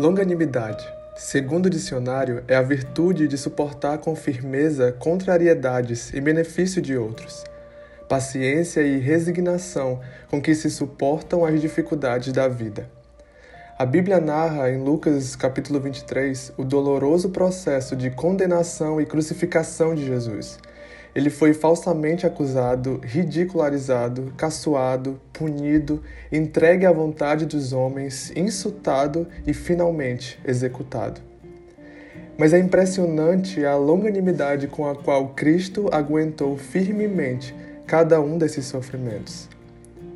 Longanimidade, segundo o dicionário, é a virtude de suportar com firmeza contrariedades em benefício de outros. Paciência e resignação com que se suportam as dificuldades da vida. A Bíblia narra em Lucas capítulo 23 o doloroso processo de condenação e crucificação de Jesus. Ele foi falsamente acusado, ridicularizado, caçoado, punido, entregue à vontade dos homens, insultado e finalmente executado. Mas é impressionante a longanimidade com a qual Cristo aguentou firmemente cada um desses sofrimentos.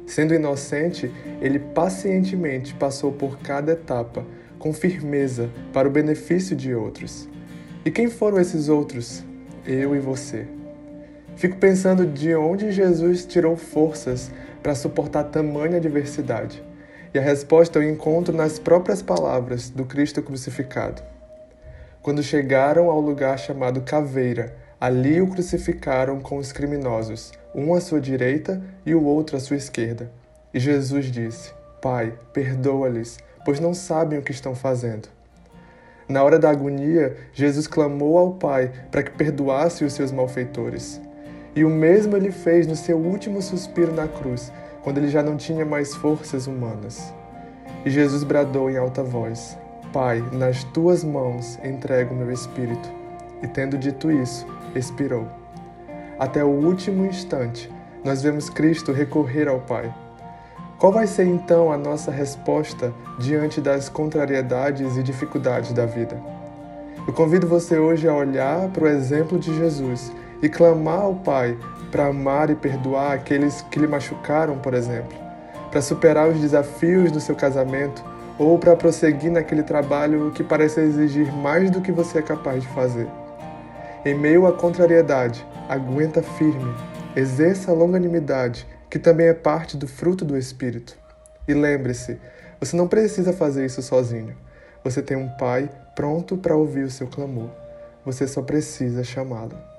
Sendo inocente, ele pacientemente passou por cada etapa, com firmeza, para o benefício de outros. E quem foram esses outros? Eu e você. Fico pensando de onde Jesus tirou forças para suportar tamanha adversidade. E a resposta eu encontro nas próprias palavras do Cristo crucificado. Quando chegaram ao lugar chamado Caveira, ali o crucificaram com os criminosos um à sua direita e o outro à sua esquerda. E Jesus disse: Pai, perdoa-lhes, pois não sabem o que estão fazendo. Na hora da agonia, Jesus clamou ao Pai para que perdoasse os seus malfeitores. E o mesmo ele fez no seu último suspiro na cruz, quando ele já não tinha mais forças humanas. E Jesus bradou em alta voz: Pai, nas tuas mãos entrego o meu espírito. E tendo dito isso, expirou. Até o último instante, nós vemos Cristo recorrer ao Pai. Qual vai ser então a nossa resposta diante das contrariedades e dificuldades da vida? Eu convido você hoje a olhar para o exemplo de Jesus e clamar ao Pai para amar e perdoar aqueles que lhe machucaram, por exemplo, para superar os desafios do seu casamento ou para prosseguir naquele trabalho que parece exigir mais do que você é capaz de fazer. Em meio à contrariedade, aguenta firme, exerça a longanimidade, que também é parte do fruto do Espírito. E lembre-se, você não precisa fazer isso sozinho. Você tem um Pai pronto para ouvir o seu clamor. Você só precisa chamá-lo.